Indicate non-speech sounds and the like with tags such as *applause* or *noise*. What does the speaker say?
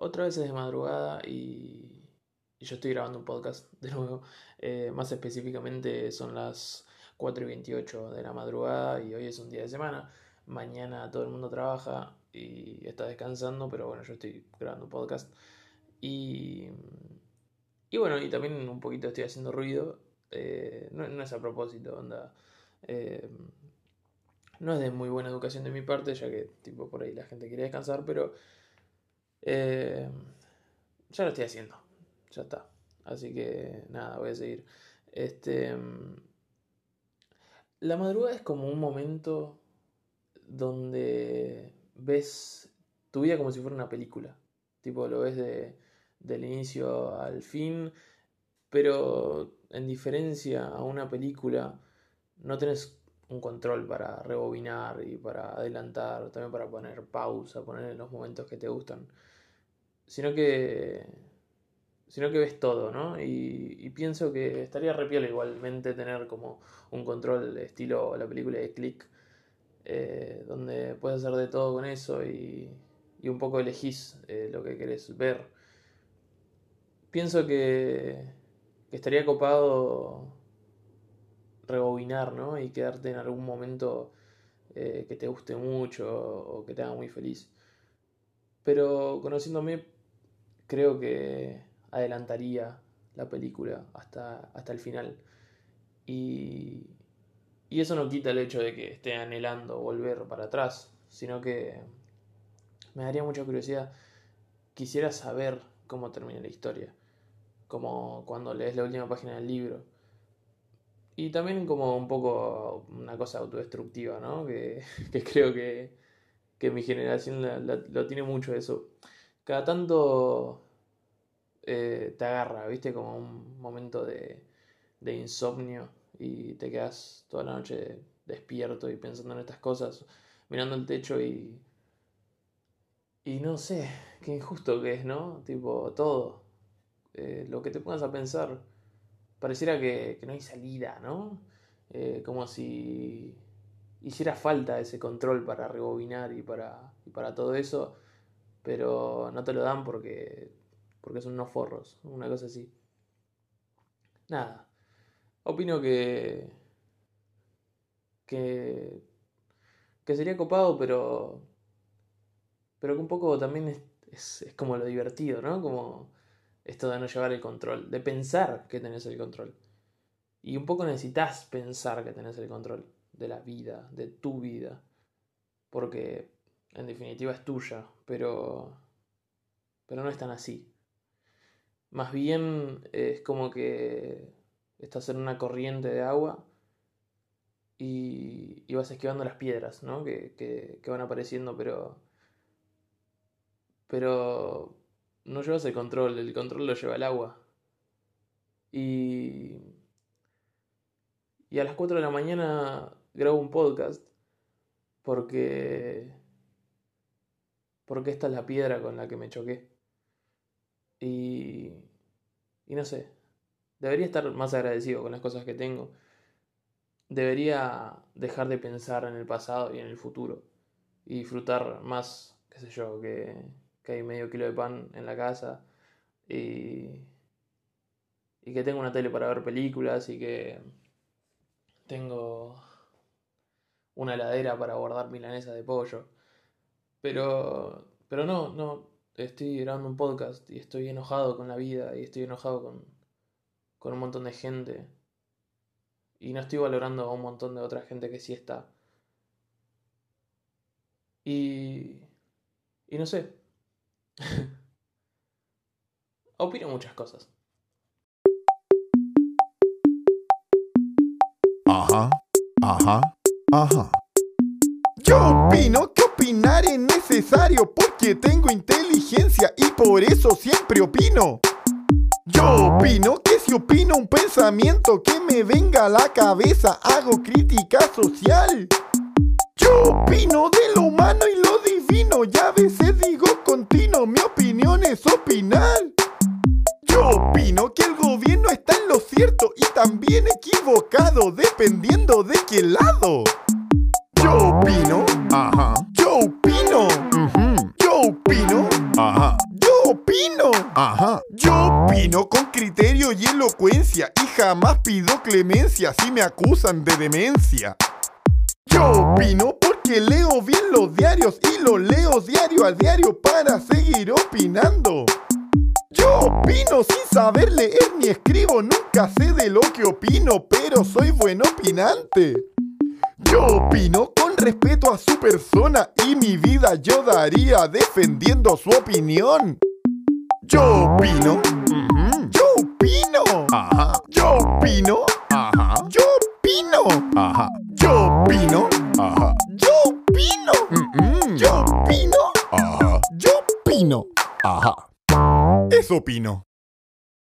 Otra vez es de madrugada y, yo estoy grabando un podcast *laughs* de nuevo. Eh, más específicamente son las 4 y 28 de la madrugada y hoy es un día de semana. Mañana todo el mundo trabaja y está descansando, pero bueno, yo estoy grabando un podcast. Y, y bueno, y también un poquito estoy haciendo ruido. Eh, no, es a propósito, onda. Eh, no es de muy buena educación de mi parte, ya que tipo por ahí la gente quiere descansar, pero eh, ya lo estoy haciendo. Ya está. Así que nada, voy a seguir. Este. La madrugada es como un momento donde ves tu vida como si fuera una película. Tipo, lo ves de, del inicio al fin, pero en diferencia a una película, no tenés un control para rebobinar y para adelantar, también para poner pausa, poner en los momentos que te gustan, sino que sino que ves todo, ¿no? Y, pienso que estaría repiolo igualmente tener como un control estilo la película de Click, eh, donde puedes hacer de todo con eso y, y un poco elegís eh, lo que querés ver. Pienso que, que estaría copado rebobinar, ¿no? Y quedarte en algún momento eh, que te guste mucho o que te haga muy feliz. Pero conociéndome, creo que adelantaría la película hasta, hasta el final. Y, y eso no quita el hecho de que esté anhelando volver para atrás, sino que me daría mucha curiosidad. Quisiera saber cómo termina la historia, como cuando lees la última página del libro y también como un poco una cosa autodestructiva, ¿no? Que, *laughs* creo que, mi generación lo tiene mucho eso. Cada tanto eh, te agarra, ¿viste? Como un momento de, de insomnio y te quedas toda la noche despierto y pensando en estas cosas, mirando el techo y... Y no sé, qué injusto que es, ¿no? Tipo, todo. Eh, lo que te pongas a pensar pareciera que, no hay salida, ¿no? Eh, como si hiciera falta ese control para rebobinar y para, para todo eso, pero no te lo dan porque, porque son unos forros, una cosa así. Nada, opino que, que, que sería copado, pero, pero que un poco también es, es como lo divertido, ¿no? Como esto de no llevar el control, de pensar que tenés el control. Y un poco necesitas pensar que tenés el control de la vida, de tu vida, porque en definitiva es tuya, pero pero no es tan así. Más bien es como que estás en una corriente de agua y, y vas esquivando las piedras, ¿no? Que, que, que van apareciendo, pero pero no llevas el control, el control lo lleva el agua. Y, y a las 4 de la mañana grabo un podcast porque porque esta es la piedra con la que me choqué. Y, y no sé, debería estar más agradecido con las cosas que tengo. Debería dejar de pensar en el pasado y en el futuro y disfrutar más, qué sé yo, que, que hay medio kilo de pan en la casa y, y que tengo una tele para ver películas y que tengo una heladera para guardar milanesa de pollo. Pero, pero no, no, estoy grabando un podcast y estoy enojado con la vida y estoy enojado con, con un montón de gente. Y no estoy valorando a un montón de otra gente que sí está. Y, y no sé, *laughs* Opino muchas cosas. Ajá, ajá, ajá. Yo opino que opinar es necesario porque tengo inteligencia y por eso siempre opino. Yo opino que si opino un pensamiento que me venga a la cabeza, hago crítica social. Yo opino de lo humano y lo divino, ya a veces digo continuo, mi opinión es opinar. Yo opino que el gobierno está en lo cierto y también equivocado, dependiendo de qué lado. Jamás pido clemencia si me acusan de demencia. Yo opino porque leo bien los diarios y los leo diario a diario para seguir opinando. Yo opino sin saber leer ni escribo, nunca sé de lo que opino, pero soy buen opinante. Yo opino con respeto a su persona y mi vida yo daría defendiendo su opinión. Yo opino, yo opino, Ajá. yo opino, Ajá. yo opino, Ajá. yo opino, Ajá. yo opino, yo opino, Ajá. yo opino, Ajá. Eso opino.